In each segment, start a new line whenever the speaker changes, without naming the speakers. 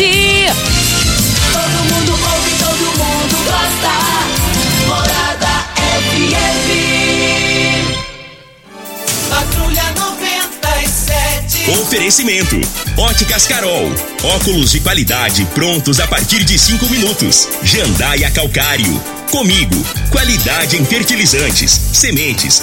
Todo mundo ouve, todo mundo gosta. Morada FM. Patrulha 97.
Oferecimento: Óticas Carol. Óculos de qualidade prontos a partir de cinco minutos. Jandaia Calcário. Comigo, qualidade em fertilizantes, sementes,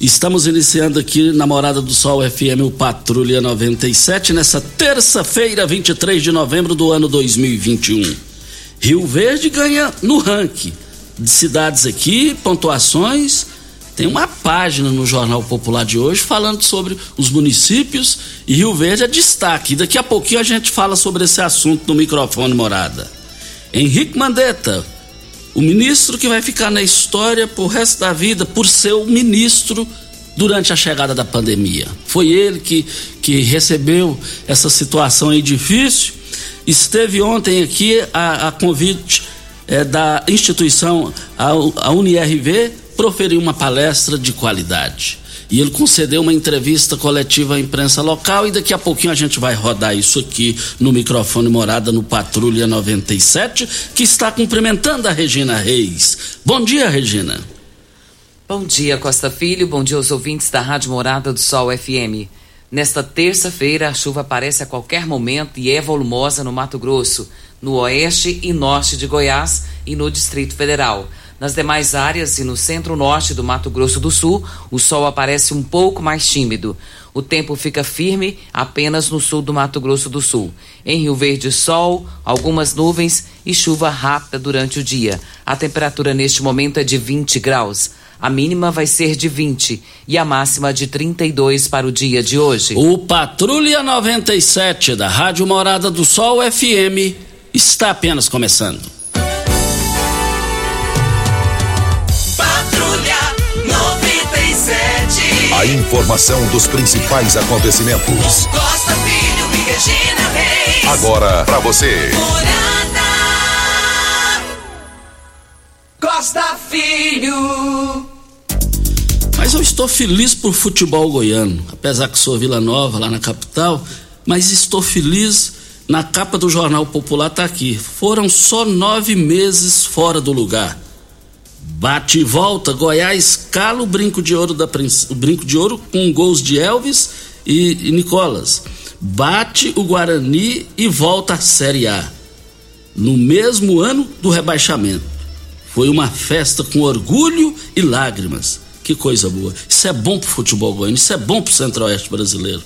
Estamos iniciando aqui na Morada do Sol FM, o Patrulha 97, nessa terça-feira, 23 de novembro do ano 2021. Rio Verde ganha no ranking de cidades aqui, pontuações. Tem uma página no Jornal Popular de hoje falando sobre os municípios e Rio Verde é destaque. Daqui a pouquinho a gente fala sobre esse assunto no microfone Morada. Henrique Mandetta, o ministro que vai ficar na história por resto da vida por ser o ministro durante a chegada da pandemia. Foi ele que, que recebeu essa situação aí difícil. Esteve ontem aqui a, a convite é, da instituição, a, a UniRV, proferiu uma palestra de qualidade. E ele concedeu uma entrevista coletiva à imprensa local e daqui a pouquinho a gente vai rodar isso aqui no microfone Morada no Patrulha 97, que está cumprimentando a Regina Reis. Bom dia, Regina.
Bom dia, Costa Filho. Bom dia aos ouvintes da Rádio Morada do Sol FM. Nesta terça-feira, a chuva aparece a qualquer momento e é volumosa no Mato Grosso, no oeste e norte de Goiás e no Distrito Federal. Nas demais áreas e no centro-norte do Mato Grosso do Sul, o sol aparece um pouco mais tímido. O tempo fica firme apenas no sul do Mato Grosso do Sul. Em Rio Verde, sol, algumas nuvens e chuva rápida durante o dia. A temperatura neste momento é de 20 graus. A mínima vai ser de 20 e a máxima de 32 para o dia de hoje.
O Patrulha 97 da Rádio Morada do Sol FM está apenas começando.
A informação dos principais acontecimentos.
Costa Filho e Regina Reis.
Agora para você.
Morada. Costa Filho.
Mas eu estou feliz por futebol goiano, apesar que sou Vila Nova, lá na capital, mas estou feliz na capa do Jornal Popular tá aqui. Foram só nove meses fora do lugar. Bate e volta, Goiás cala o brinco de ouro da o brinco de ouro com gols de Elvis e, e Nicolas. Bate o Guarani e volta à Série A. No mesmo ano do rebaixamento. Foi uma festa com orgulho e lágrimas. Que coisa boa. Isso é bom pro futebol goiano, isso é bom pro centro-oeste brasileiro.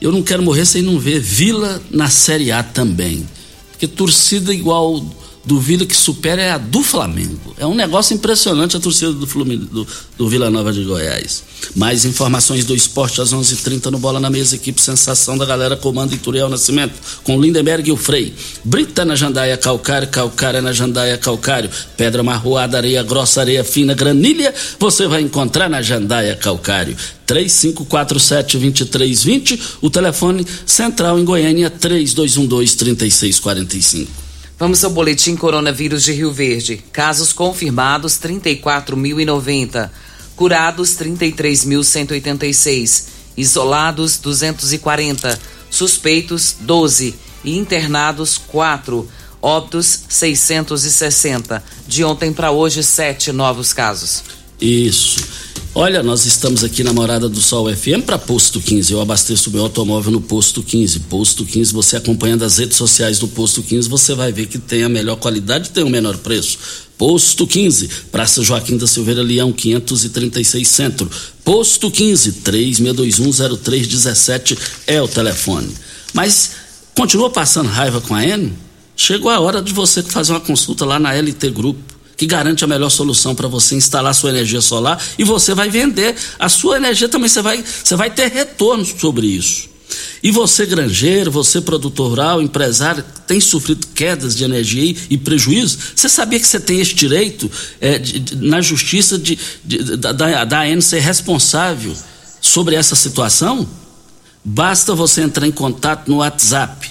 Eu não quero morrer sem não ver Vila na Série A também. Porque torcida igual duvido que supere é a do Flamengo. É um negócio impressionante a torcida do, Flumin... do, do Vila Nova de Goiás. Mais informações do esporte às 11:30 h 30 no Bola na Mesa, equipe Sensação da galera comando Ituriel Nascimento, com Lindenberg e o Frei. Brita na Jandaia Calcário, Calcário na Jandaia Calcário, Pedra Marroada, Areia Grossa, Areia Fina, Granilha, você vai encontrar na Jandaia Calcário. 3547-2320, o telefone central em Goiânia 3212-3645.
Vamos ao boletim coronavírus de Rio Verde. Casos confirmados 34.090, curados 33.186, isolados 240, suspeitos 12 e internados 4. Óbitos 660. De ontem para hoje, sete novos casos.
Isso. Olha, nós estamos aqui na Morada do Sol FM para Posto 15. Eu abasteço meu automóvel no Posto 15. Posto 15, você acompanhando as redes sociais do Posto 15, você vai ver que tem a melhor qualidade e tem o menor preço. Posto 15, Praça Joaquim da Silveira Leão, 536 Centro. Posto 15, 36210317 é o telefone. Mas continua passando raiva com a N? Chegou a hora de você fazer uma consulta lá na LT Grupo que garante a melhor solução para você instalar sua energia solar e você vai vender a sua energia também, você vai, você vai ter retorno sobre isso. E você, granjeiro, você, produtor rural, empresário, tem sofrido quedas de energia e, prejuízo? Você sabia que você tem esse direito é, de, de, na justiça de, da, da, da AN ser responsável sobre essa situação? Basta você entrar em contato no WhatsApp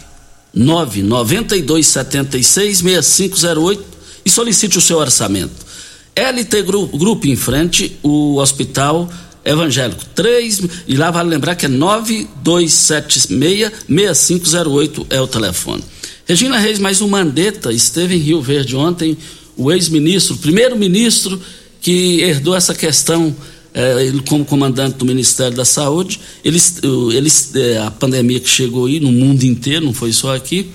99276 6508 e solicite o seu orçamento. LT Grupo, Grupo em frente, o Hospital Evangélico 3, e lá vale lembrar que é 9276-6508 é o telefone. Regina Reis, mais um Mandetta, esteve em Rio Verde ontem, o ex-ministro, primeiro-ministro que herdou essa questão, eh, ele como comandante do Ministério da Saúde, eles, eles, eh, a pandemia que chegou aí no mundo inteiro, não foi só aqui,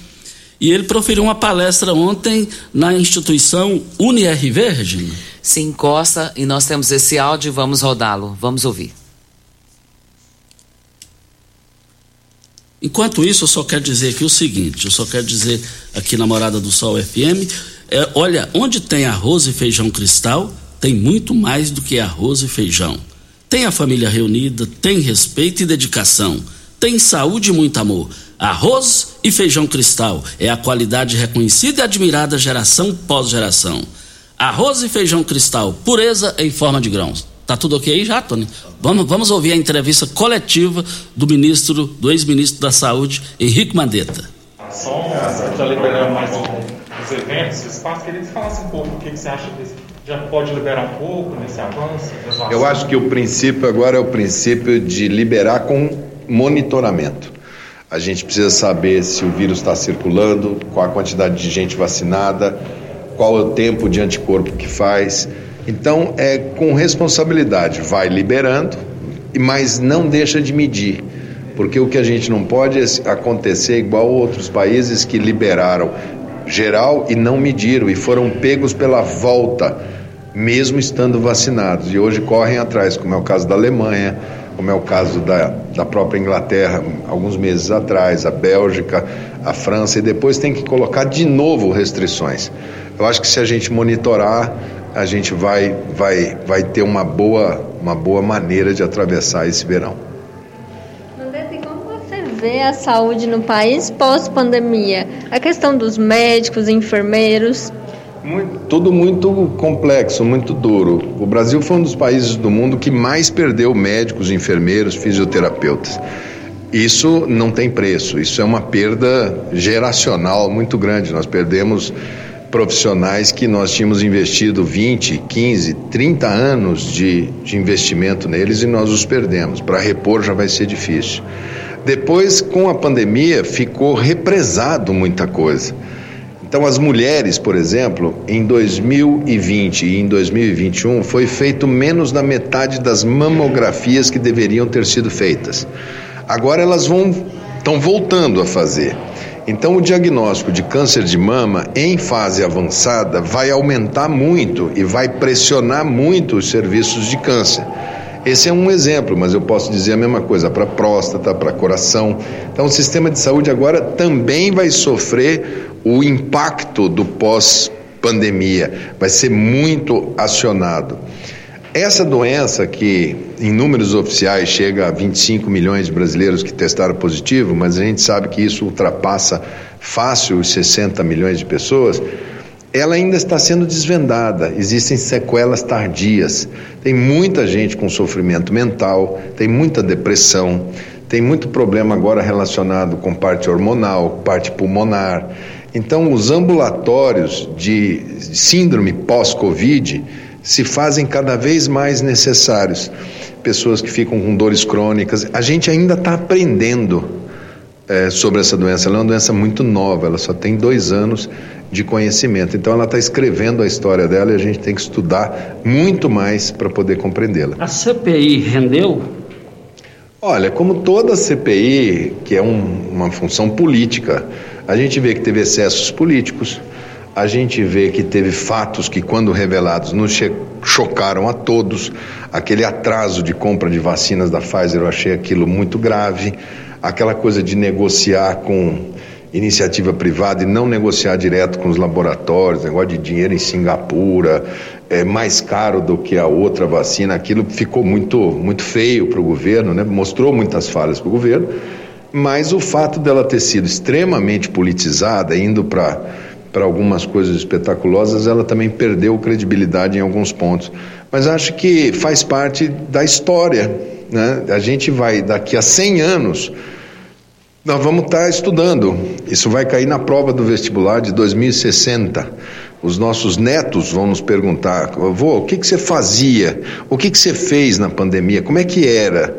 e ele proferiu uma palestra ontem na instituição UniRV, Regina.
Sim, Costa, e nós temos esse áudio e vamos rodá-lo. Vamos ouvir.
Enquanto isso, eu só quero dizer aqui o seguinte: eu só quero dizer aqui na Morada do Sol FM, é, olha, onde tem arroz e feijão cristal, tem muito mais do que arroz e feijão. Tem a família reunida, tem respeito e dedicação, tem saúde e muito amor. Arroz e feijão cristal é a qualidade reconhecida e admirada geração pós geração. Arroz e feijão cristal, pureza em forma de grãos. Tá tudo ok aí já, Tony? Vamos, vamos ouvir a entrevista coletiva do ministro, do ex-ministro da Saúde, Henrique Mandetta.
Só já liberando mais os eventos, espaço, queria que você falasse um pouco o que, que você acha desse já pode liberar um pouco nesse avanço?
Eu acho que o princípio agora é o princípio de liberar com monitoramento. A gente precisa saber se o vírus está circulando, qual a quantidade de gente vacinada, qual é o tempo de anticorpo que faz. Então, é com responsabilidade, vai liberando, mas não deixa de medir. Porque o que a gente não pode é acontecer igual outros países que liberaram geral e não mediram e foram pegos pela volta, mesmo estando vacinados. E hoje correm atrás, como é o caso da Alemanha, como é o caso da, da própria Inglaterra, alguns meses atrás, a Bélgica, a França, e depois tem que colocar de novo restrições. Eu acho que se a gente monitorar, a gente vai, vai, vai ter uma boa, uma boa maneira de atravessar esse verão.
André, como você vê a saúde no país pós-pandemia? A questão dos médicos, enfermeiros.
Muito, tudo muito complexo, muito duro. O Brasil foi um dos países do mundo que mais perdeu médicos, enfermeiros, fisioterapeutas. Isso não tem preço, isso é uma perda geracional muito grande. Nós perdemos profissionais que nós tínhamos investido 20, 15, 30 anos de, de investimento neles e nós os perdemos. Para repor já vai ser difícil. Depois, com a pandemia, ficou represado muita coisa. Então, as mulheres, por exemplo, em 2020 e em 2021 foi feito menos da metade das mamografias que deveriam ter sido feitas. Agora elas vão estão voltando a fazer. Então, o diagnóstico de câncer de mama em fase avançada vai aumentar muito e vai pressionar muito os serviços de câncer. Esse é um exemplo, mas eu posso dizer a mesma coisa para próstata, para coração. Então, o sistema de saúde agora também vai sofrer o impacto do pós-pandemia, vai ser muito acionado. Essa doença que em números oficiais chega a 25 milhões de brasileiros que testaram positivo, mas a gente sabe que isso ultrapassa fácil os 60 milhões de pessoas, ela ainda está sendo desvendada. Existem sequelas tardias. Tem muita gente com sofrimento mental, tem muita depressão, tem muito problema agora relacionado com parte hormonal, parte pulmonar. Então, os ambulatórios de síndrome pós-Covid se fazem cada vez mais necessários. Pessoas que ficam com dores crônicas. A gente ainda está aprendendo é, sobre essa doença. Ela é uma doença muito nova, ela só tem dois anos de conhecimento. Então, ela está escrevendo a história dela e a gente tem que estudar muito mais para poder compreendê-la.
A CPI rendeu?
Olha, como toda CPI, que é um, uma função política, a gente vê que teve excessos políticos a gente vê que teve fatos que, quando revelados, nos chocaram a todos. Aquele atraso de compra de vacinas da Pfizer, eu achei aquilo muito grave. Aquela coisa de negociar com iniciativa privada e não negociar direto com os laboratórios, negócio de dinheiro em Singapura, é mais caro do que a outra vacina, aquilo ficou muito, muito feio para o governo, né? mostrou muitas falhas para o governo, mas o fato dela ter sido extremamente politizada, indo para para algumas coisas espetaculosas, ela também perdeu credibilidade em alguns pontos. Mas acho que faz parte da história. Né? A gente vai, daqui a 100 anos, nós vamos estar estudando. Isso vai cair na prova do vestibular de 2060. Os nossos netos vão nos perguntar: avô, o que, que você fazia? O que, que você fez na pandemia? Como é que era?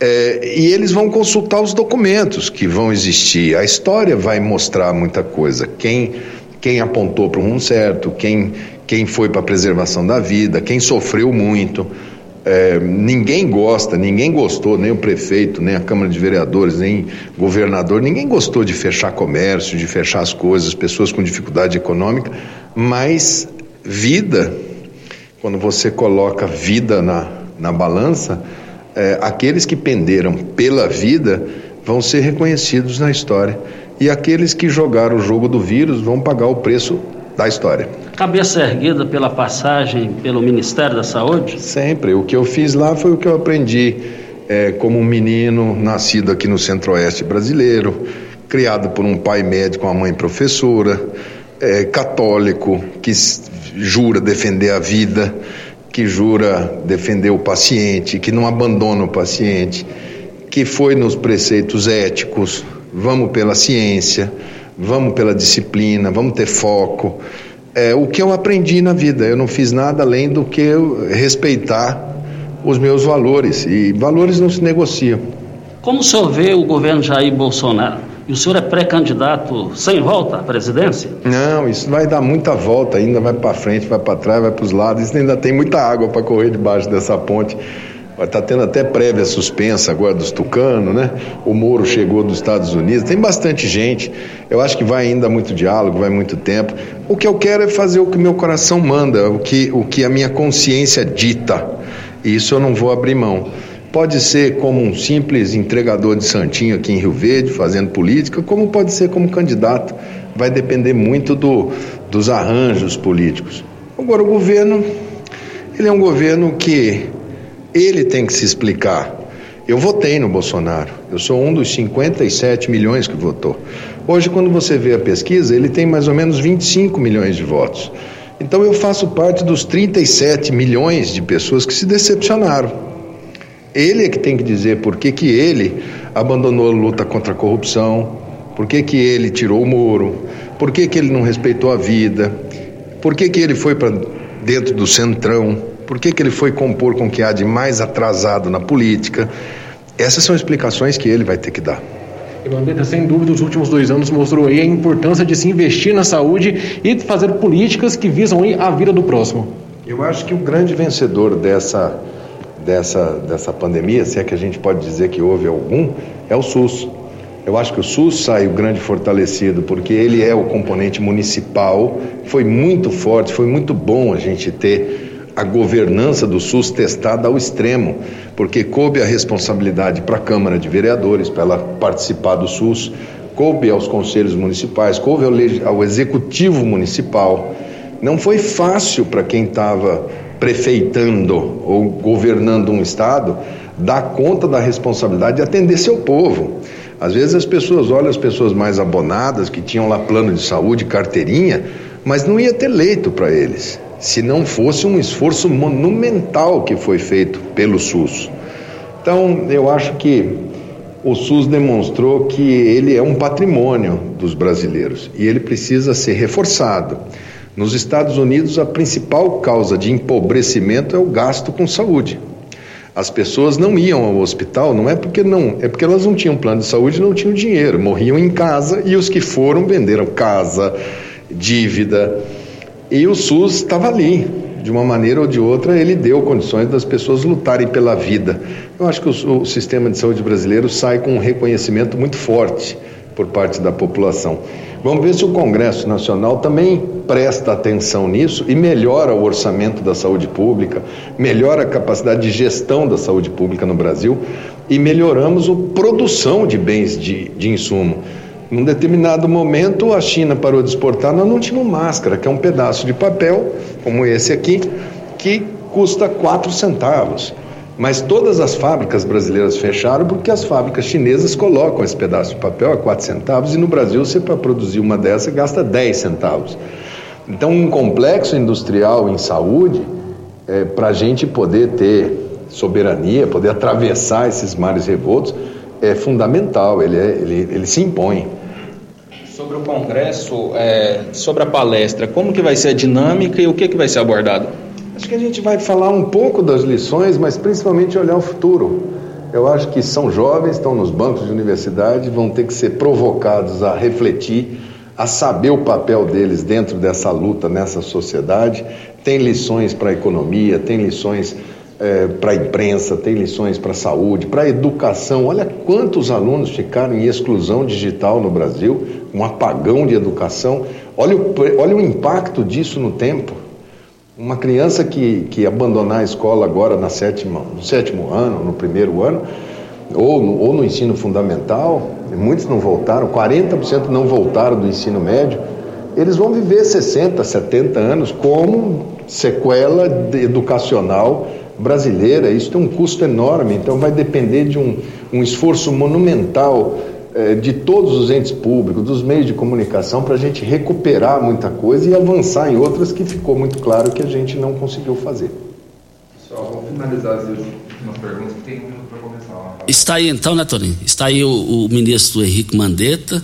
É, e eles vão consultar os documentos que vão existir. A história vai mostrar muita coisa. Quem, quem apontou para o rumo certo, quem, quem foi para a preservação da vida, quem sofreu muito. É, ninguém gosta, ninguém gostou, nem o prefeito, nem a Câmara de Vereadores, nem governador, ninguém gostou de fechar comércio, de fechar as coisas, pessoas com dificuldade econômica, mas vida, quando você coloca vida na, na balança, é, aqueles que penderam pela vida vão ser reconhecidos na história. E aqueles que jogaram o jogo do vírus vão pagar o preço da história.
Cabeça erguida pela passagem pelo Ministério da Saúde?
Sempre. O que eu fiz lá foi o que eu aprendi é, como um menino nascido aqui no Centro-Oeste brasileiro, criado por um pai médico, uma mãe professora, é, católico, que jura defender a vida que jura defender o paciente, que não abandona o paciente, que foi nos preceitos éticos, vamos pela ciência, vamos pela disciplina, vamos ter foco. É o que eu aprendi na vida. Eu não fiz nada além do que respeitar os meus valores e valores não se negociam.
Como o senhor vê o governo Jair Bolsonaro? E o senhor é pré-candidato sem volta à presidência?
Não, isso vai dar muita volta ainda, vai para frente, vai para trás, vai para os lados. Isso ainda tem muita água para correr debaixo dessa ponte. Está tendo até prévia suspensa agora dos tucanos, né? O Moro chegou dos Estados Unidos, tem bastante gente. Eu acho que vai ainda muito diálogo, vai muito tempo. O que eu quero é fazer o que meu coração manda, o que, o que a minha consciência dita. E isso eu não vou abrir mão. Pode ser como um simples entregador de santinho aqui em Rio Verde, fazendo política, como pode ser como candidato. Vai depender muito do, dos arranjos políticos. Agora, o governo, ele é um governo que ele tem que se explicar. Eu votei no Bolsonaro, eu sou um dos 57 milhões que votou. Hoje, quando você vê a pesquisa, ele tem mais ou menos 25 milhões de votos. Então, eu faço parte dos 37 milhões de pessoas que se decepcionaram. Ele é que tem que dizer por que, que ele abandonou a luta contra a corrupção, por que, que ele tirou o Moro, por que, que ele não respeitou a vida, por que, que ele foi para dentro do centrão, por que, que ele foi compor com o que há de mais atrasado na política. Essas são explicações que ele vai ter que dar.
Ivandeta, sem dúvida, os últimos dois anos mostrou aí a importância de se investir na saúde e fazer políticas que visam aí a vida do próximo.
Eu acho que o grande vencedor dessa dessa, dessa pandemia, se é que a gente pode dizer que houve algum, é o SUS. Eu acho que o SUS saiu grande fortalecido, porque ele é o componente municipal, foi muito forte, foi muito bom a gente ter a governança do SUS testada ao extremo, porque coube a responsabilidade para a Câmara de Vereadores, para ela participar do SUS, coube aos conselhos municipais, coube ao, ao executivo municipal. Não foi fácil para quem estava prefeitando ou governando um estado dar conta da responsabilidade de atender seu povo. Às vezes as pessoas olham as pessoas mais abonadas, que tinham lá plano de saúde, carteirinha, mas não ia ter leito para eles, se não fosse um esforço monumental que foi feito pelo SUS. Então, eu acho que o SUS demonstrou que ele é um patrimônio dos brasileiros e ele precisa ser reforçado. Nos Estados Unidos, a principal causa de empobrecimento é o gasto com saúde. As pessoas não iam ao hospital, não é porque não, é porque elas não tinham plano de saúde, não tinham dinheiro, morriam em casa e os que foram venderam casa, dívida. E o SUS estava ali, de uma maneira ou de outra, ele deu condições das pessoas lutarem pela vida. Eu acho que o, o sistema de saúde brasileiro sai com um reconhecimento muito forte por parte da população. Vamos ver se o Congresso Nacional também presta atenção nisso e melhora o orçamento da saúde pública, melhora a capacidade de gestão da saúde pública no Brasil e melhoramos a produção de bens de, de insumo. Num determinado momento, a China parou de exportar, nós não tínhamos máscara, que é um pedaço de papel, como esse aqui, que custa 4 centavos. Mas todas as fábricas brasileiras fecharam porque as fábricas chinesas colocam esse pedaço de papel a 4 centavos e no Brasil você para produzir uma dessa gasta 10 centavos. Então um complexo industrial em saúde, é, para a gente poder ter soberania, poder atravessar esses mares revoltos, é fundamental, ele, é, ele, ele se impõe.
Sobre o Congresso, é, sobre a palestra, como que vai ser a dinâmica e o que, que vai ser abordado?
Acho que a gente vai falar um pouco das lições, mas principalmente olhar o futuro. Eu acho que são jovens, estão nos bancos de universidade, vão ter que ser provocados a refletir, a saber o papel deles dentro dessa luta, nessa sociedade. Tem lições para a economia, tem lições é, para a imprensa, tem lições para a saúde, para a educação. Olha quantos alunos ficaram em exclusão digital no Brasil, um apagão de educação. Olha o, olha o impacto disso no tempo. Uma criança que, que abandonar a escola agora na sétima, no sétimo ano, no primeiro ano, ou no, ou no ensino fundamental, muitos não voltaram, 40% não voltaram do ensino médio, eles vão viver 60, 70 anos como sequela educacional brasileira. Isso tem um custo enorme, então vai depender de um, um esforço monumental eh, de todos os entes públicos, dos meios de comunicação, para a gente recuperar muita coisa e avançar em outras que ficou muito claro que a gente não conseguiu fazer.
Pessoal, vamos finalizar as últimas perguntas, que tem um minuto para começar.
Está aí então, né, Toninho? Está aí o, o, ministro Henrique Mandetta.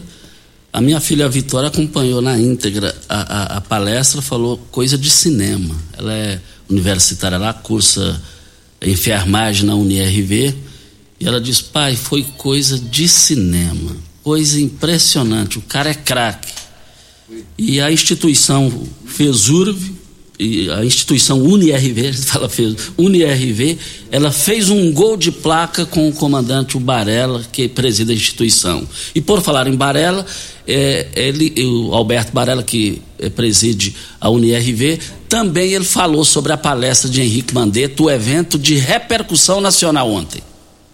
A minha filha Vitória acompanhou na íntegra a, a, a palestra, falou coisa de cinema. Ela é universitária lá, cursa enfermagem na UniRV e ela diz: pai, foi coisa de cinema, coisa impressionante. O cara é craque. E a instituição fez URV, a instituição UniRV, a gente fala fez, UniRV, ela fez um gol de placa com o comandante o Barella, que preside a instituição. E por falar em Barella, é, ele, o Alberto Barella, que é, preside a UniRV, também ele falou sobre a palestra de Henrique Mandetta, o evento de repercussão nacional ontem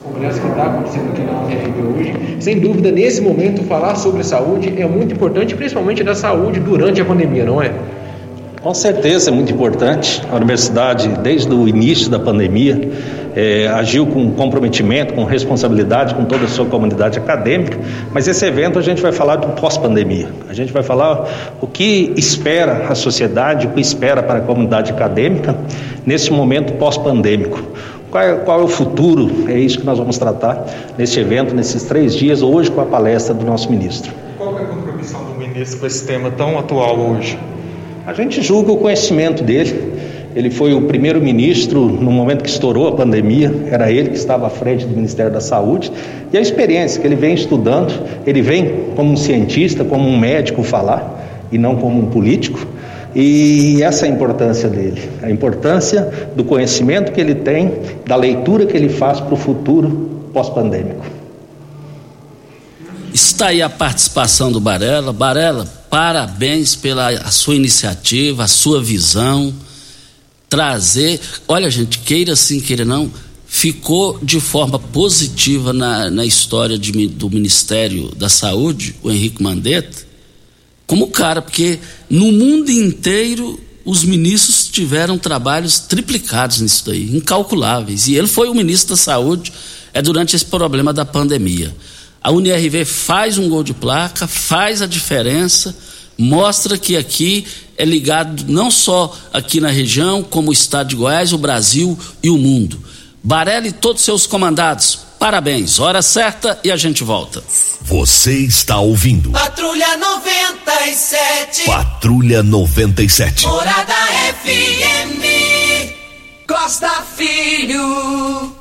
congresso que está acontecendo aqui na UFRB hoje. Sem dúvida, nesse momento, falar sobre saúde é muito importante, principalmente da saúde durante a pandemia, não é?
Com certeza é muito importante. A universidade, desde o início da pandemia, é, agiu com comprometimento, com responsabilidade com toda a sua comunidade acadêmica, mas esse evento a gente vai falar do pós-pandemia. A gente vai falar o que espera a sociedade, o que espera para a comunidade acadêmica nesse momento pós-pandêmico. Qual é, qual é, o futuro? É isso que nós vamos tratar nesse evento, nesses três dias, hoje com a palestra do nosso ministro.
Qual é a contribuição do ministro com esse tema tão atual hoje?
A gente julga o conhecimento dele. Ele foi o primeiro ministro no momento que estourou a pandemia, era ele que estava à frente do Ministério da Saúde, e a experiência que ele vem estudando, ele vem como um cientista, como um médico falar, e não como um político. E essa é a importância dele, a importância do conhecimento que ele tem, da leitura que ele faz para o futuro pós-pandêmico.
Está aí a participação do Barela. Barela, parabéns pela sua iniciativa, a sua visão. trazer. Olha, gente, queira sim, queira não, ficou de forma positiva na, na história de, do Ministério da Saúde, o Henrique Mandetta, como cara, porque no mundo inteiro os ministros tiveram trabalhos triplicados nisso daí, incalculáveis. E ele foi o ministro da Saúde é durante esse problema da pandemia. A UNIRV faz um gol de placa, faz a diferença, mostra que aqui é ligado não só aqui na região, como o estado de Goiás, o Brasil e o mundo. Barelli e todos seus comandados, parabéns. Hora certa e a gente volta.
Você está ouvindo.
Patrulha 97.
Patrulha 97.
Morada FM. Costa Filho.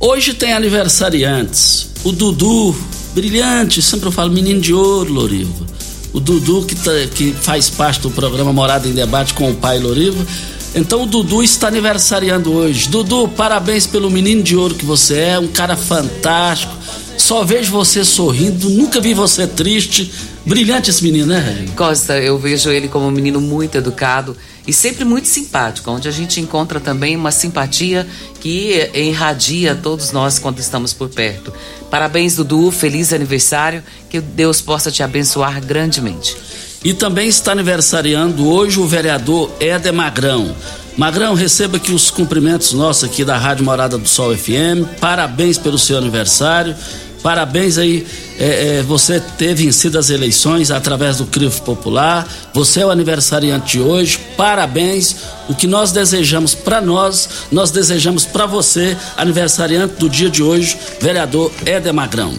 Hoje tem aniversariantes. O Dudu, brilhante, sempre eu falo menino de ouro, Loriva. O Dudu, que, tá, que faz parte do programa Morada em Debate com o pai Loriva. Então o Dudu está aniversariando hoje. Dudu, parabéns pelo menino de ouro que você é, um cara fantástico. Só vejo você sorrindo, nunca vi você triste. Brilhante esse menino, né,
Costa, eu vejo ele como um menino muito educado e sempre muito simpático, onde a gente encontra também uma simpatia que irradia todos nós quando estamos por perto. Parabéns, Dudu, feliz aniversário, que Deus possa te abençoar grandemente.
E também está aniversariando hoje o vereador Éder Magrão. Magrão, receba aqui os cumprimentos nossos aqui da Rádio Morada do Sol FM. Parabéns pelo seu aniversário. Parabéns aí, é, é, você ter vencido as eleições através do crivo popular. Você é o aniversariante de hoje. Parabéns. O que nós desejamos para nós, nós desejamos para você, aniversariante do dia de hoje, vereador Éder Magrão.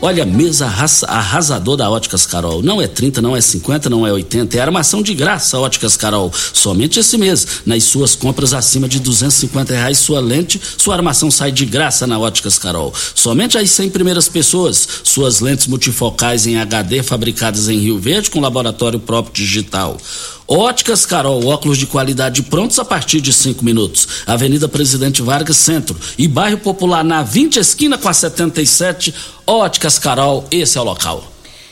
Olha, mesa arrasador da Óticas Carol. Não é 30, não é 50, não é 80. É armação de graça, Óticas Carol. Somente esse mês. Nas suas compras acima de 250 reais, sua lente, sua armação sai de graça na Óticas Carol. Somente as 100 primeiras pessoas. Suas lentes multifocais em HD fabricadas em Rio Verde com laboratório próprio digital. Óticas Carol, óculos de qualidade prontos a partir de cinco minutos. Avenida Presidente Vargas Centro e bairro Popular na 20 esquina com a 77. Óticas Carol, esse é o local.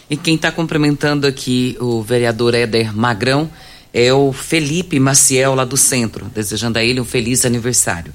E quem está cumprimentando aqui o vereador Éder Magrão é o Felipe Maciel lá do centro, desejando a ele um feliz aniversário.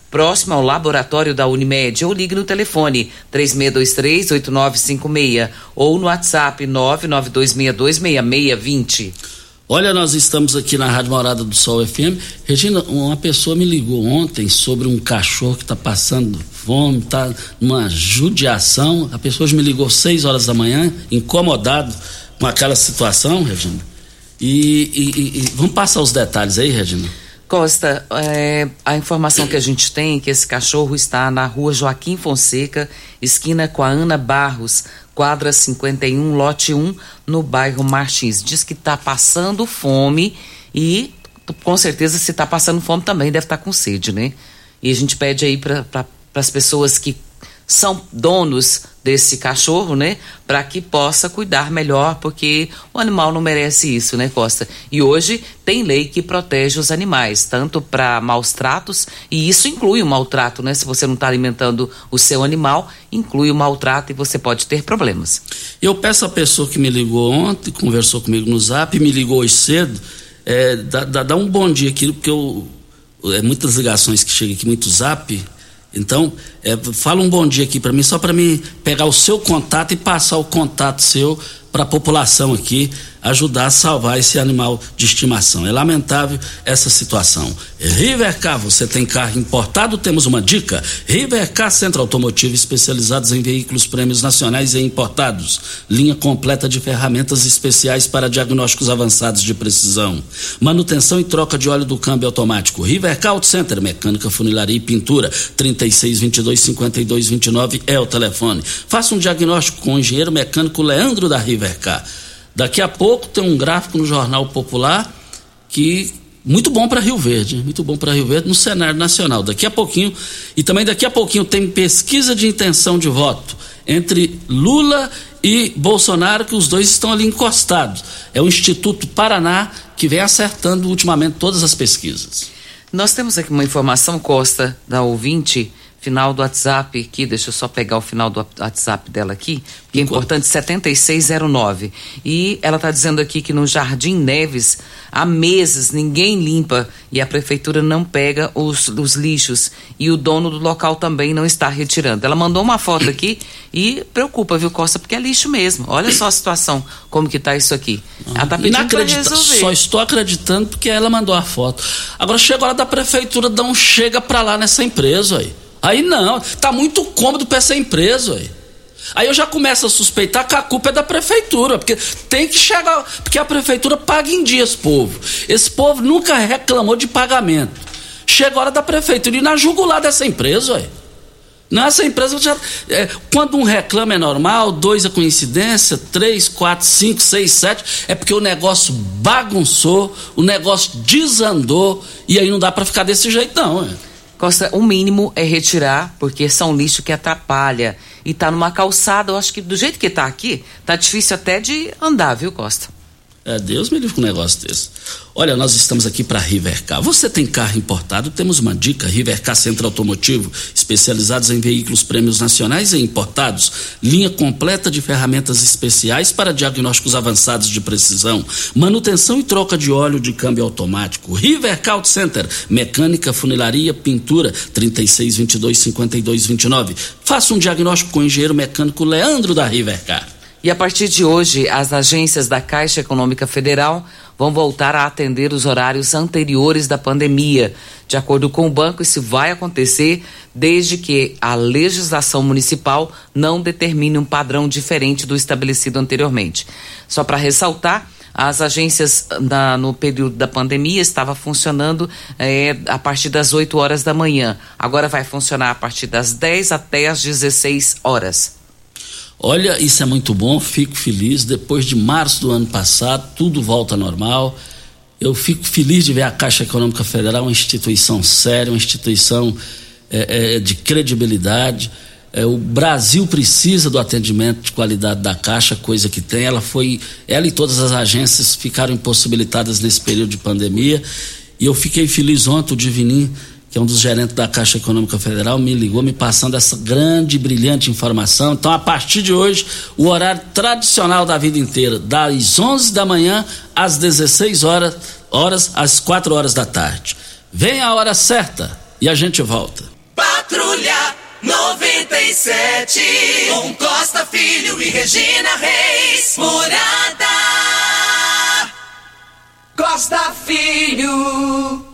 próximo ao laboratório da Unimed, ou ligue no telefone 3623-8956 ou no WhatsApp 992626620.
Olha, nós estamos aqui na Rádio Morada do Sol FM. Regina, uma pessoa me ligou ontem sobre um cachorro que está passando fome, está numa judiação. A pessoa me ligou 6 horas da manhã, incomodado com aquela situação, Regina. E, e, e vamos passar os detalhes aí, Regina?
Costa, é, a informação que a gente tem é que esse cachorro está na rua Joaquim Fonseca, esquina com a Ana Barros, quadra 51, lote 1, no bairro Martins. Diz que está passando fome e, com certeza, se está passando fome também deve estar tá com sede, né? E a gente pede aí para pra, as pessoas que são donos desse cachorro, né, para que possa cuidar melhor, porque o animal não merece isso, né, Costa? E hoje tem lei que protege os animais, tanto para maus tratos, e isso inclui o maltrato, né? Se você não está alimentando o seu animal, inclui o maltrato e você pode ter problemas.
Eu peço à pessoa que me ligou ontem, conversou comigo no zap, me ligou hoje cedo, é, dá, dá, dá um bom dia aqui, porque eu, é, muitas ligações que chegam aqui, muito zap, então, é, fala um bom dia aqui para mim, só para mim pegar o seu contato e passar o contato seu para a população aqui ajudar a salvar esse animal de estimação. É lamentável essa situação. Rivercar, você tem carro importado? Temos uma dica. Rivercar Centro Automotivo especializados em veículos prêmios nacionais e importados. Linha completa de ferramentas especiais para diagnósticos avançados de precisão. Manutenção e troca de óleo do câmbio automático. Rivercar Auto Center, mecânica, funilaria e pintura. 3622 5229 é o telefone. Faça um diagnóstico com o engenheiro mecânico Leandro da Rivercar. Daqui a pouco tem um gráfico no Jornal Popular que muito bom para Rio Verde, muito bom para Rio Verde no cenário nacional. Daqui a pouquinho, e também daqui a pouquinho tem pesquisa de intenção de voto entre Lula e Bolsonaro, que os dois estão ali encostados. É o Instituto Paraná que vem acertando ultimamente todas as pesquisas.
Nós temos aqui uma informação, Costa, da ouvinte, final do WhatsApp aqui, deixa eu só pegar o final do WhatsApp dela aqui, que é importante, 7609. E ela está dizendo aqui que no Jardim Neves, há meses, ninguém limpa e a prefeitura não pega os, os lixos. E o dono do local também não está retirando. Ela mandou uma foto aqui e preocupa, viu, Costa, porque é lixo mesmo. Olha só a situação, como que está isso aqui. Ela está pedindo para resolver.
Só estou acreditando porque ela mandou a foto. Agora chega a hora da prefeitura dar um chega para lá nessa empresa aí. Aí não, tá muito cômodo para essa empresa aí. Aí eu já começo a suspeitar que a culpa é da prefeitura, porque tem que chegar, porque a prefeitura paga em dias, povo. Esse povo nunca reclamou de pagamento. Chega a hora da prefeitura ir na jugular dessa empresa, aí. Nessa empresa, já, é, quando um reclama é normal, dois é coincidência, três, quatro, cinco, seis, sete, é porque o negócio bagunçou, o negócio desandou, e aí não dá para ficar desse jeito, não. É.
Costa, o mínimo é retirar, porque são lixo que atrapalha. E tá numa calçada, eu acho que do jeito que tá aqui, tá difícil até de andar, viu, Costa?
É, Deus me livre com um negócio desse. Olha, nós estamos aqui para Rivercar. Você tem carro importado? Temos uma dica. Rivercar Centro Automotivo, especializados em veículos prêmios nacionais e importados. Linha completa de ferramentas especiais para diagnósticos avançados de precisão. Manutenção e troca de óleo de câmbio automático. Rivercar Auto Center. Mecânica, funilaria, pintura. 3622 5229. Faça um diagnóstico com o engenheiro mecânico Leandro da Rivercar.
E a partir de hoje, as agências da Caixa Econômica Federal vão voltar a atender os horários anteriores da pandemia. De acordo com o banco, isso vai acontecer desde que a legislação municipal não determine um padrão diferente do estabelecido anteriormente. Só para ressaltar, as agências na, no período da pandemia estavam funcionando é, a partir das 8 horas da manhã. Agora vai funcionar a partir das 10 até as 16 horas.
Olha, isso é muito bom, fico feliz. Depois de março do ano passado, tudo volta normal. Eu fico feliz de ver a Caixa Econômica Federal uma instituição séria, uma instituição é, é, de credibilidade. É, o Brasil precisa do atendimento de qualidade da Caixa, coisa que tem. Ela foi, ela e todas as agências ficaram impossibilitadas nesse período de pandemia. E eu fiquei feliz ontem, o Divinim que é um dos gerentes da Caixa Econômica Federal, me ligou me passando essa grande e brilhante informação. Então, a partir de hoje, o horário tradicional da vida inteira, das 11 da manhã às 16 horas, horas às 4 horas da tarde. Vem a hora certa e a gente volta.
Patrulha 97, com Costa Filho e Regina Reis, Morada. Costa Filho.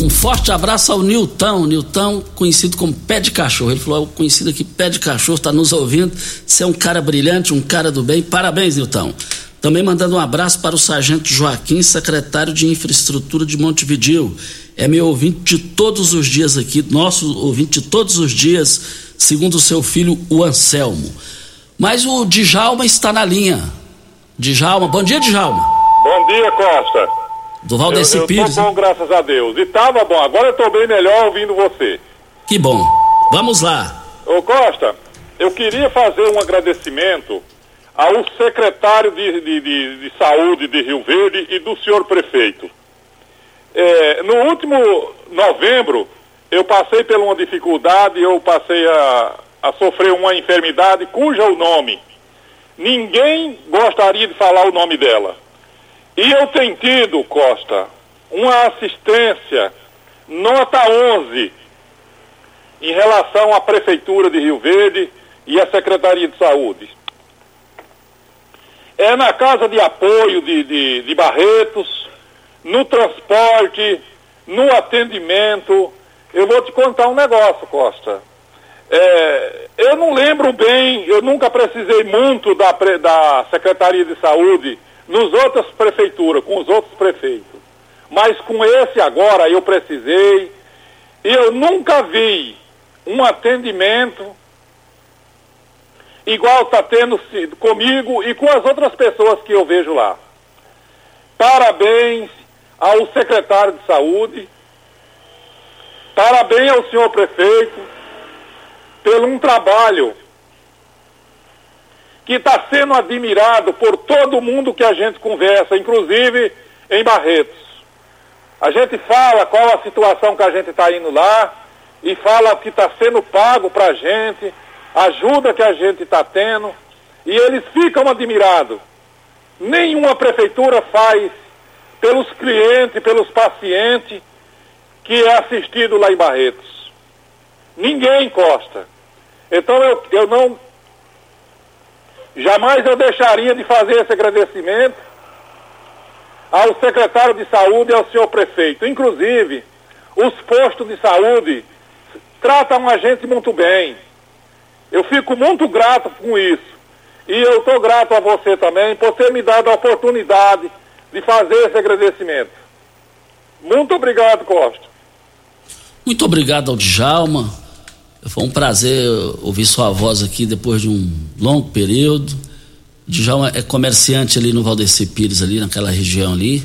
Um forte abraço ao Nilton, Nilton conhecido como Pé de Cachorro. Ele falou, é conhecido aqui Pé de Cachorro, está nos ouvindo. Você é um cara brilhante, um cara do bem. Parabéns, Nilton. Também mandando um abraço para o Sargento Joaquim, secretário de Infraestrutura de Montevideo. É meu ouvinte de todos os dias aqui, nosso ouvinte de todos os dias, segundo o seu filho, o Anselmo. Mas o Djalma está na linha. Djalma, bom dia, Djalma.
Bom dia, Costa.
Do Valdeci
eu, eu
Pires.
Tô bom, graças a Deus. E tava bom, agora eu tô bem melhor ouvindo você.
Que bom. Vamos lá.
Ô Costa, eu queria fazer um agradecimento ao secretário de, de, de, de Saúde de Rio Verde e do senhor prefeito. É, no último novembro, eu passei por uma dificuldade, eu passei a, a sofrer uma enfermidade cuja o nome ninguém gostaria de falar o nome dela. E eu tenho tido, Costa, uma assistência nota 11 em relação à Prefeitura de Rio Verde e à Secretaria de Saúde. É na casa de apoio de, de, de Barretos, no transporte, no atendimento. Eu vou te contar um negócio, Costa. É, eu não lembro bem, eu nunca precisei muito da, da Secretaria de Saúde nos outras prefeituras, com os outros prefeitos. Mas com esse agora eu precisei, e eu nunca vi um atendimento igual está tendo comigo e com as outras pessoas que eu vejo lá. Parabéns ao secretário de saúde, parabéns ao senhor prefeito pelo um trabalho que está sendo admirado por todo mundo que a gente conversa, inclusive em Barretos. A gente fala qual a situação que a gente está indo lá e fala o que está sendo pago para a gente, ajuda que a gente está tendo, e eles ficam admirados. Nenhuma prefeitura faz pelos clientes, pelos pacientes que é assistido lá em Barretos. Ninguém encosta. Então eu, eu não. Jamais eu deixaria de fazer esse agradecimento ao secretário de saúde e ao senhor prefeito. Inclusive, os postos de saúde tratam a gente muito bem. Eu fico muito grato com isso. E eu estou grato a você também por ter me dado a oportunidade de fazer esse agradecimento. Muito obrigado, Costa.
Muito obrigado ao Djalma. Foi um prazer ouvir sua voz aqui depois de um longo período. Djalma é comerciante ali no Valdeci Pires, ali naquela região ali.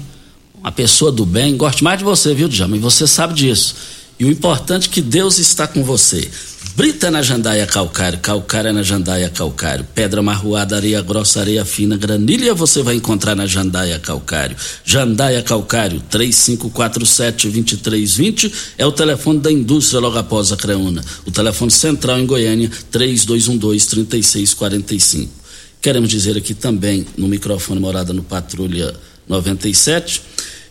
Uma pessoa do bem. Gosto mais de você, viu, Djalma? E você sabe disso. E o importante é que Deus está com você. Brita na jandaia calcário, calcário na jandaia calcário, pedra marroada, areia grossa, areia fina, granilha você vai encontrar na jandaia calcário. Jandaia calcário, 3547-2320 é o telefone da indústria logo após a Creuna. O telefone central em Goiânia, 3212-3645. Queremos dizer aqui também no microfone morada no Patrulha 97.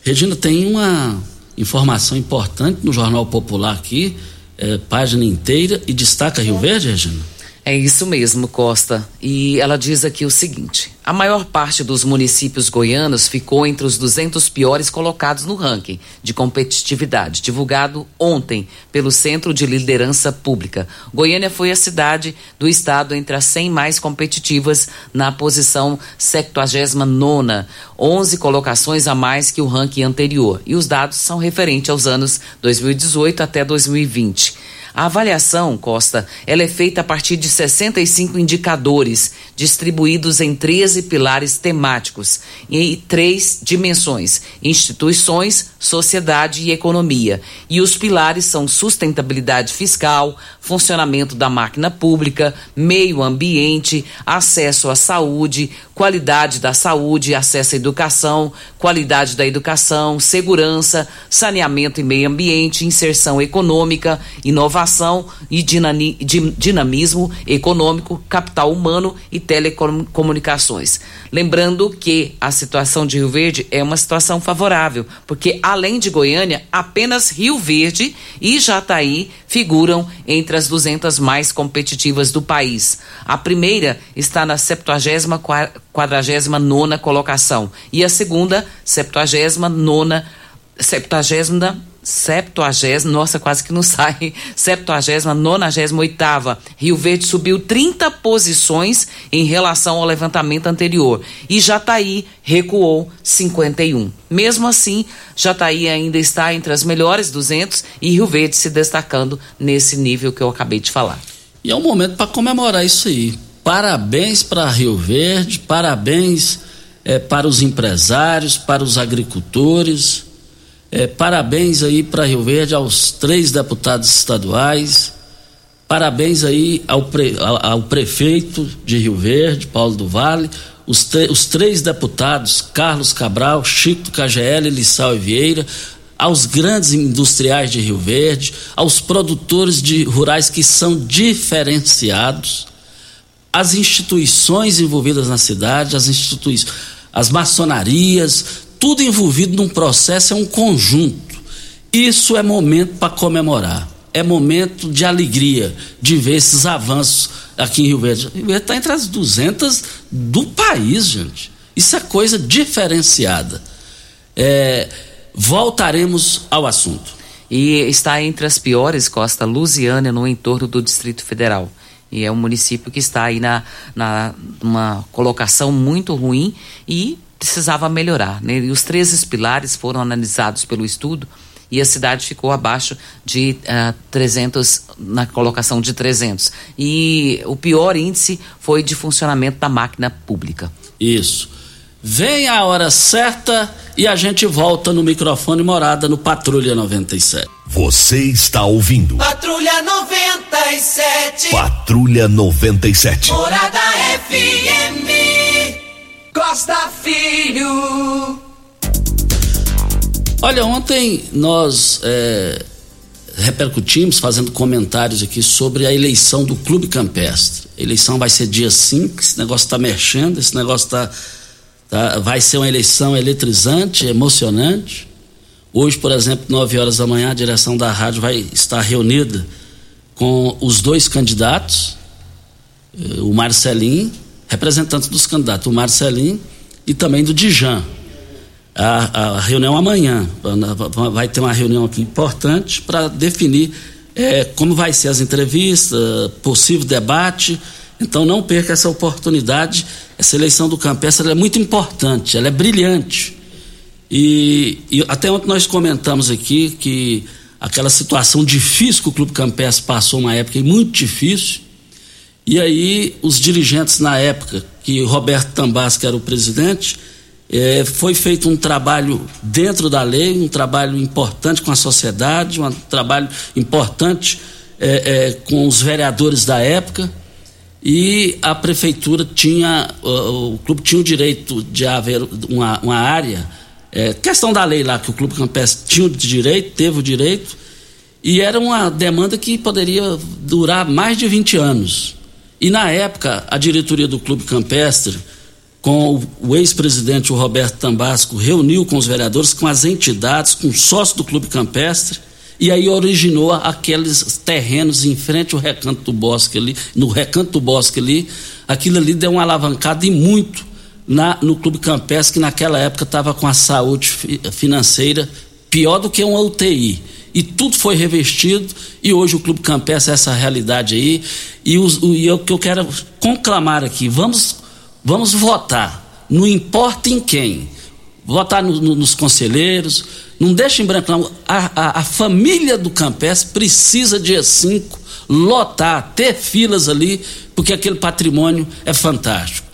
Regina, tem uma informação importante no Jornal Popular aqui é, página inteira e destaca Rio Verde, Regina?
É isso mesmo, Costa. E ela diz aqui o seguinte: a maior parte dos municípios goianos ficou entre os 200 piores colocados no ranking de competitividade, divulgado ontem pelo Centro de Liderança Pública. Goiânia foi a cidade do estado entre as 100 mais competitivas na posição 79, 11 colocações a mais que o ranking anterior. E os dados são referentes aos anos 2018 até 2020. A avaliação, Costa, ela é feita a partir de 65 indicadores distribuídos em 13 pilares temáticos e três dimensões: instituições, sociedade e economia. E os pilares são sustentabilidade fiscal, funcionamento da máquina pública, meio ambiente, acesso à saúde, qualidade da saúde, acesso à educação, qualidade da educação, segurança, saneamento e meio ambiente, inserção econômica, inovação e dinamismo econômico, capital humano e telecomunicações. Lembrando que a situação de Rio Verde é uma situação favorável, porque além de Goiânia, apenas Rio Verde e Jataí figuram entre as 200 mais competitivas do país. A primeira está na 74 49 colocação e a segunda, 79 70 septuagésima, nossa, quase que não sai, septuagésima, nonagésima oitava. Rio Verde subiu 30 posições em relação ao levantamento anterior. E Jataí recuou 51. Mesmo assim, Jataí ainda está entre as melhores 200 e Rio Verde se destacando nesse nível que eu acabei de falar.
E é um momento para comemorar isso aí. Parabéns para Rio Verde, parabéns é, para os empresários, para os agricultores é, parabéns aí para Rio Verde aos três deputados estaduais. Parabéns aí ao, pre, ao, ao prefeito de Rio Verde, Paulo do Vale, os, os três deputados, Carlos Cabral, Chico do KGL, Lissau e Vieira, aos grandes industriais de Rio Verde, aos produtores de rurais que são diferenciados, as instituições envolvidas na cidade, as instituições, as maçonarias, tudo envolvido num processo, é um conjunto. Isso é momento para comemorar. É momento de alegria de ver esses avanços aqui em Rio Verde. Rio Verde está entre as 200 do país, gente. Isso é coisa diferenciada. É, voltaremos ao assunto.
E está entre as piores, Costa Lusiana, no entorno do Distrito Federal. E é um município que está aí na, na uma colocação muito ruim e precisava melhorar. Né? E os 13 pilares foram analisados pelo estudo e a cidade ficou abaixo de uh, ah, 300, na colocação de 300. E o pior índice foi de funcionamento da máquina pública.
Isso. Vem a hora certa e a gente volta no microfone morada no Patrulha 97.
Você está ouvindo.
Patrulha 97.
Patrulha 97.
Morada. Costa Filho.
Olha, ontem nós é, repercutimos, fazendo comentários aqui sobre a eleição do Clube Campestre. A eleição vai ser dia 5, esse negócio está mexendo, esse negócio está. Tá, vai ser uma eleição eletrizante, emocionante. Hoje, por exemplo, 9 horas da manhã, a direção da rádio vai estar reunida com os dois candidatos, eh, o Marcelinho, representante dos candidatos, o Marcelinho e também do Dijan. A, a reunião amanhã, vai ter uma reunião aqui importante para definir é, como vai ser as entrevistas, possível debate. Então não perca essa oportunidade. Essa eleição do Campestre é muito importante, ela é brilhante. E, e, até ontem nós comentamos aqui que aquela situação difícil que o Clube Campestre passou uma época muito difícil. E aí os dirigentes na época, que Roberto Tambas, que era o presidente, é, foi feito um trabalho dentro da lei, um trabalho importante com a sociedade, um trabalho importante é, é, com os vereadores da época e a prefeitura tinha, o, o clube tinha o direito de haver uma, uma área, é, questão da lei lá, que o Clube Campestre tinha o direito, teve o direito, e era uma demanda que poderia durar mais de 20 anos. E na época, a diretoria do Clube Campestre com o ex-presidente Roberto Tambasco, reuniu com os vereadores, com as entidades, com sócios do Clube Campestre, e aí originou aqueles terrenos em frente ao recanto do bosque ali, no recanto do bosque ali, aquilo ali deu uma alavancada e muito na, no Clube Campestre, que naquela época estava com a saúde financeira pior do que uma UTI. E tudo foi revestido, e hoje o Clube Campestre é essa realidade aí. E, os, e o que eu quero conclamar aqui, vamos Vamos votar, não importa em quem. Votar no, no, nos conselheiros, não deixe em branco, não. A, a, a família do Campestre precisa, dia 5, lotar, ter filas ali, porque aquele patrimônio é fantástico.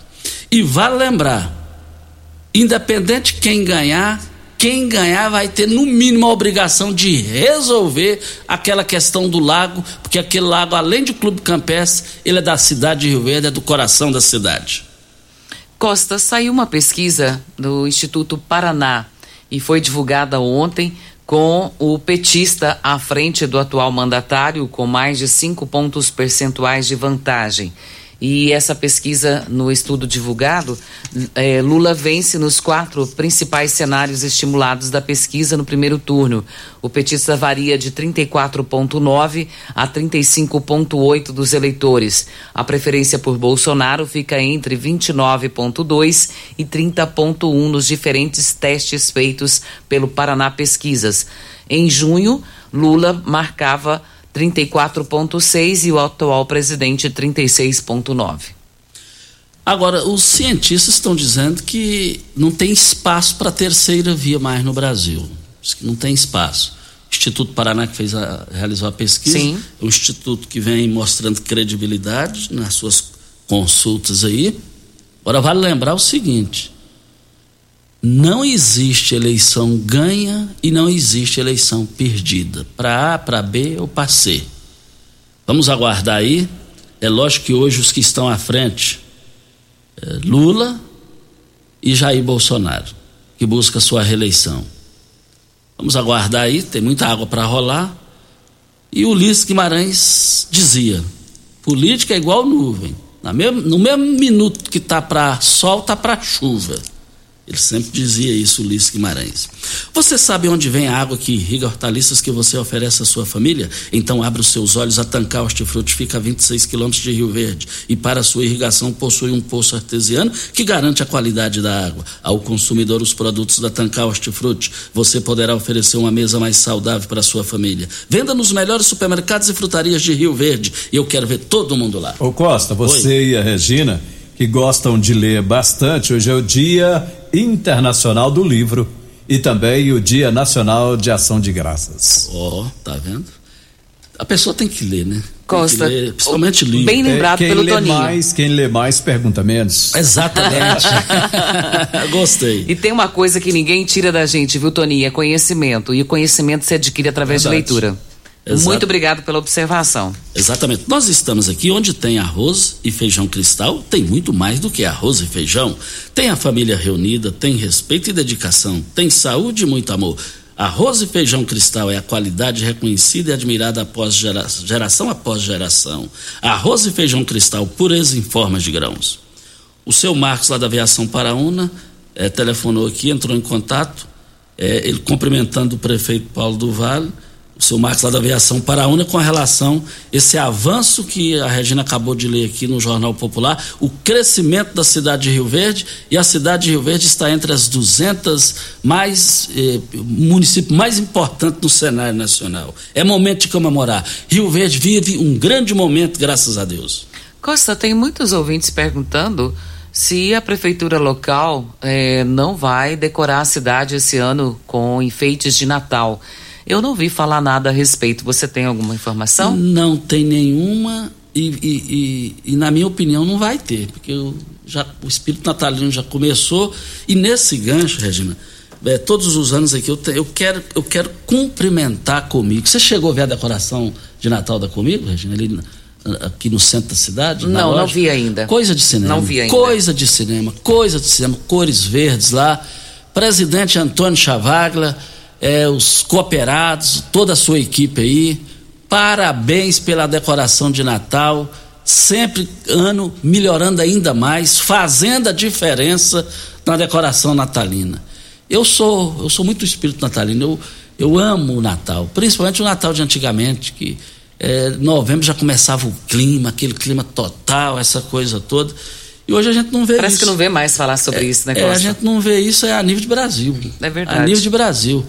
E vale lembrar, independente de quem ganhar, quem ganhar vai ter no mínimo a obrigação de resolver aquela questão do lago, porque aquele lago, além de clube campestre, ele é da cidade de Rio Verde, é do coração da cidade.
Costa, saiu uma pesquisa do Instituto Paraná e foi divulgada ontem com o petista à frente do atual mandatário com mais de cinco pontos percentuais de vantagem. E essa pesquisa, no estudo divulgado, é, Lula vence nos quatro principais cenários estimulados da pesquisa no primeiro turno. O petista varia de 34,9% a 35,8% dos eleitores. A preferência por Bolsonaro fica entre 29,2% e 30,1% nos diferentes testes feitos pelo Paraná Pesquisas. Em junho, Lula marcava 34,6 e o atual presidente 36,9.
Agora, os cientistas estão dizendo que não tem espaço para a terceira via mais no Brasil. Diz que não tem espaço. O Instituto Paraná que fez a, realizou a pesquisa, Sim. é um instituto que vem mostrando credibilidade nas suas consultas aí. Agora vale lembrar o seguinte: não existe eleição ganha e não existe eleição perdida, para A, para B ou para C. Vamos aguardar aí. É lógico que hoje os que estão à frente, é Lula e Jair Bolsonaro, que busca sua reeleição. Vamos aguardar aí, tem muita água para rolar. E Ulisses Guimarães dizia: política é igual nuvem. no mesmo minuto que está para sol, está para chuva. Ele sempre dizia isso, Ulisses Guimarães. Você sabe onde vem a água que irriga hortaliças que você oferece à sua família? Então abra os seus olhos. A Tancar Hortifruti fica a 26 quilômetros de Rio Verde e para sua irrigação possui um poço artesiano que garante a qualidade da água. Ao consumidor os produtos da Tancar Hortifruti, você poderá oferecer uma mesa mais saudável para a sua família. Venda nos melhores supermercados e frutarias de Rio Verde e eu quero ver todo mundo lá.
Ô Costa, você Oi. e a Regina que gostam de ler bastante, hoje é o Dia Internacional do Livro e também o Dia Nacional de Ação de Graças.
Ó, oh, tá vendo? A pessoa tem que ler, né?
Costa,
ler, principalmente livro.
Bem lembrado
quem
pelo
lê
Toninho.
mais, quem lê mais pergunta menos.
Exatamente. Gostei.
E tem uma coisa que ninguém tira da gente, viu, Toninho? É conhecimento. E o conhecimento se adquire através
Verdade.
de leitura.
Exato.
Muito obrigado pela observação.
Exatamente. Nós estamos aqui onde tem arroz e feijão cristal, tem muito mais do que arroz e feijão. Tem a família reunida, tem respeito e dedicação, tem saúde e muito amor. Arroz e feijão cristal é a qualidade reconhecida e admirada após gera- geração após geração. Arroz e feijão cristal, pureza em formas de grãos. O seu Marcos, lá da Aviação Paraúna, eh, telefonou aqui, entrou em contato, eh, ele cumprimentando o prefeito Paulo do Vale, o seu Marcos, lá da Aviação Paraúna, com a relação, esse avanço que a Regina acabou de ler aqui no Jornal Popular, o crescimento da cidade de Rio Verde, e a cidade de Rio Verde está entre as 200 mais eh, municípios mais importantes no cenário nacional. É momento de comemorar. Rio Verde vive um grande momento, graças a Deus.
Costa, tem muitos ouvintes perguntando se a prefeitura local eh, não vai decorar a cidade esse ano com enfeites de Natal. Eu não vi falar nada a respeito. Você tem alguma informação?
Não tem nenhuma e, e- e- e, na minha opinião não vai ter, porque eu já, o espírito natalino já começou e nesse gancho, Regina, é, todos os anos aqui eu, te- eu quero eu quero cumprimentar comigo. Você chegou a ver a decoração de Natal da comigo, Regina, ali aqui no centro da cidade?
Não, não vi ainda.
Coisa de cinema.
Não vi ainda.
Coisa de cinema, coisa de cinema, cores verdes lá. Presidente Antônio Chavaglia, eh, os cooperados, toda a sua equipe aí. Parabéns pela decoração de Natal. Sempre ano melhorando ainda mais, fazendo a diferença na decoração natalina. Eu sou, eu sou muito espírito natalino. Eu, eu amo o Natal, principalmente o Natal de antigamente, que eh, novembro já começava o clima, aquele clima total, essa coisa toda. E hoje a gente não vê
Parece
isso.
que não vê mais falar sobre isso, né,
É, a
Costa?
gente não vê isso é a nível de Brasil.
É verdade.
A nível de Brasil.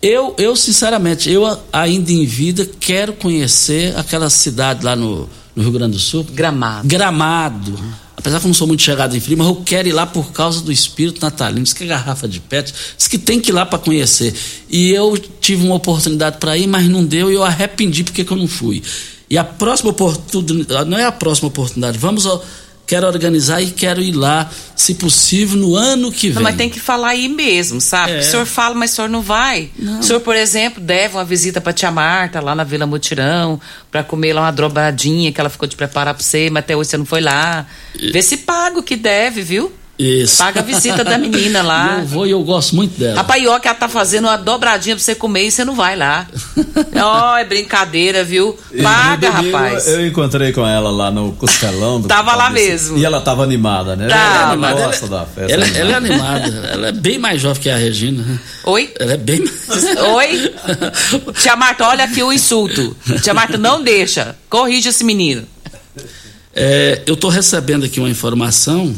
Eu, eu sinceramente, eu ainda em vida quero conhecer aquela cidade lá no, no Rio Grande do Sul.
Gramado.
Gramado. Apesar que eu não sou muito chegado em frio, mas eu quero ir lá por causa do espírito natalino. Diz que é garrafa de pet, diz que tem que ir lá para conhecer. E eu tive uma oportunidade para ir, mas não deu e eu arrependi porque que eu não fui. E a próxima oportunidade, não é a próxima oportunidade, vamos ao, quero organizar e quero ir lá, se possível, no ano que vem.
Não, mas tem que falar aí mesmo, sabe?
É.
O senhor fala, mas o senhor não vai. O senhor, por exemplo, deve uma visita pra tia Marta lá na Vila Mutirão, pra comer lá uma dobradinha que ela ficou de preparar pra você, mas até hoje você não foi lá. Vê se paga o que deve, viu?
Isso.
Paga a visita da menina lá.
Eu vou e eu gosto muito dela.
A paioca ela tá fazendo uma dobradinha pra você comer e você não vai lá. Ó, é brincadeira, viu? Paga,
domingo,
rapaz.
Eu encontrei com ela lá no Costelão. do
Tava lá mesmo.
E ela tava animada, né?
Tava.
Ela gosta da festa.
Ela,
animada.
ela é animada, ela é bem mais jovem que a Regina.
Oi?
Ela é bem.
Oi? Tia Marta, olha aqui o insulto. Tia Marta, não deixa. Corrige esse menino.
É, eu estou recebendo aqui uma informação,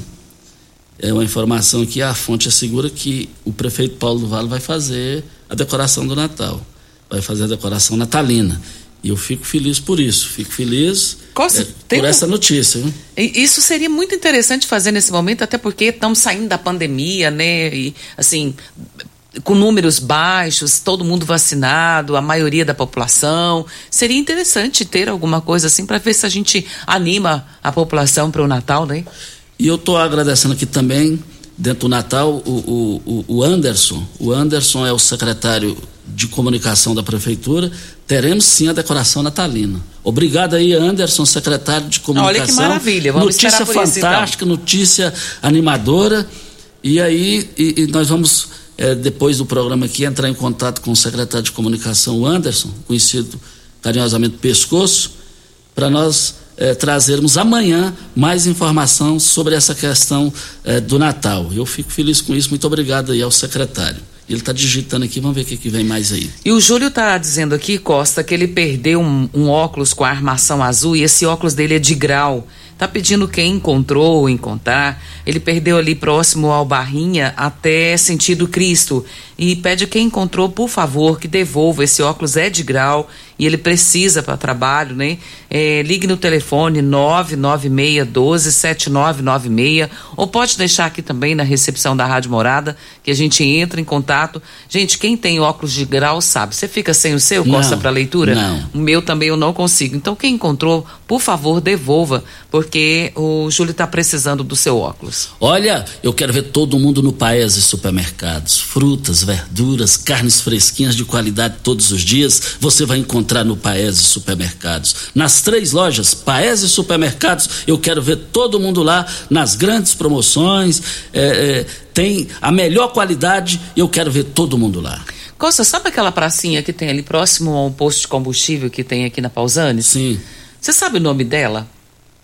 é uma informação que a fonte assegura que o prefeito Paulo do Vale vai fazer a decoração do Natal, vai fazer a decoração natalina. E eu fico feliz por isso, fico feliz
Costa,
é, por
um-
essa notícia. Viu?
Isso seria muito interessante fazer nesse momento, até porque estamos saindo da pandemia, né? E, assim, com números baixos, todo mundo vacinado, a maioria da população. Seria interessante ter alguma coisa assim para ver se a gente anima a população para o Natal, né?
E eu estou agradecendo aqui também, dentro do Natal, o, o, o- Anderson. O Anderson é o secretário de comunicação da prefeitura. Teremos sim a decoração natalina. Obrigado aí, Anderson, secretário de comunicação.
Olha que maravilha, vamos
Notícia
por isso, então.
fantástica, notícia animadora. E aí, e- e nós vamos, eh, depois do programa aqui, entrar em contato com o secretário de comunicação, o Anderson, conhecido carinhosamente Pescoço, para nós eh, trazermos amanhã mais informação sobre essa questão eh, do Natal. Eu fico feliz com isso, muito obrigado aí ao secretário. Ele está digitando aqui, vamos ver o que, que vem mais aí.
E o Júlio tá dizendo aqui, Costa, que ele perdeu um, um óculos com a armação azul e esse óculos dele é de grau. Tá pedindo quem encontrou ou encontrar. Ele perdeu ali próximo ao Barrinha até sentido Cristo. E pede quem encontrou, por favor, que devolva. Esse óculos é de grau e ele precisa para trabalho, né? É, ligue no telefone 996 12 7996 ou pode deixar aqui também na recepção da Rádio Morada que a gente entra em contato. Gente, quem tem óculos de grau sabe. Você fica sem o seu, Costa, para leitura?
não.
O meu também eu não consigo. Então, quem encontrou, por favor, devolva, porque o Júlio está precisando do seu óculos.
Olha, eu quero ver todo mundo no Paese Supermercados. Frutas, verduras, carnes fresquinhas de qualidade todos os dias, você vai encontrar no Paese Supermercados. Nas três lojas, Paese Supermercados, eu quero ver todo mundo lá nas grandes promoções. é, é, tem a melhor qualidade, eu quero ver todo mundo lá.
Costa, sabe aquela pracinha que tem ali próximo a um posto de combustível que tem aqui na Pausanes?
Sim.
Você sabe o nome dela?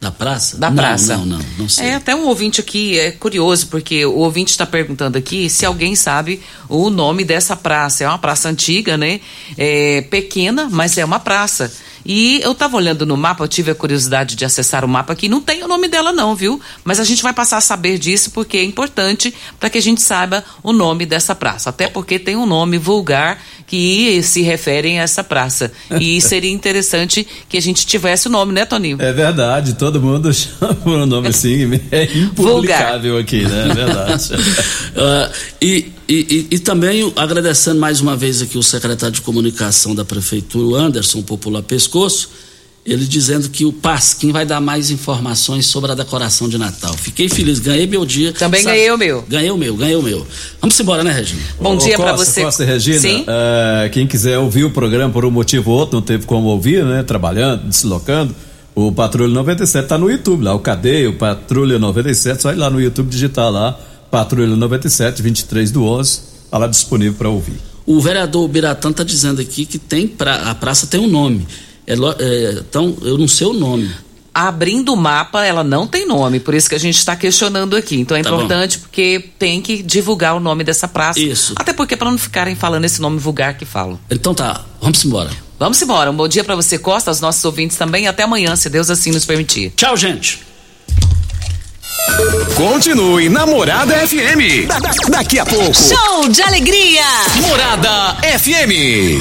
Da praça?
Da
Não,
praça.
Não, não, não sei.
É, até um ouvinte aqui é curioso, porque o ouvinte está perguntando aqui se alguém sabe o nome dessa praça. É uma praça antiga, né? É pequena, mas é uma praça. E eu estava olhando no mapa, eu tive a curiosidade de acessar o mapa aqui, não tem o nome dela não, viu? Mas a gente vai passar a saber disso porque é importante para que a gente saiba o nome dessa praça. Até porque tem um nome vulgar que se refere a essa praça. E seria interessante que a gente tivesse o nome, né, Toninho?
É verdade, todo mundo chama o nome assim, é impublicável aqui, né? É verdade.
Ah, e, e, e- e também agradecendo mais uma vez aqui o secretário de comunicação da prefeitura, o Anderson Popular Pescoço, ele dizendo que o Pasquim vai dar mais informações sobre a decoração de Natal. Fiquei feliz, ganhei meu dia.
Também ganhei o meu.
Ganhei o meu, ganhei o meu. Vamos embora, né, Regina?
Bom
Ô,
dia pra
Costa,
você.
Costa e Regina,
Sim.
eh, quem quiser ouvir o programa por um motivo ou outro, não teve como ouvir, né? Trabalhando, deslocando, o Patrulha 97 tá no YouTube lá, o Cadê, o Patrulha 97, só ir lá no YouTube digitar lá, Patrulha 97, 23 do 11, tá lá disponível para ouvir.
O vereador Biratã está dizendo aqui que tem pra, a praça tem um nome. É é, então, eu não sei o nome.
abrindo o mapa, ela não tem nome, por isso que a gente está questionando aqui. Então é
Tá
importante porque tem que divulgar o nome dessa praça.
Isso.
Até porque para não ficarem falando esse nome vulgar que falam.
Então tá, vamos embora.
Vamos embora. Um bom dia para você, Costa, aos nossos ouvintes também. Até amanhã, se Deus assim nos permitir.
Tchau, gente.
Continue na Morada FM. Da- da- daqui a pouco.
Show de alegria!
Morada FM.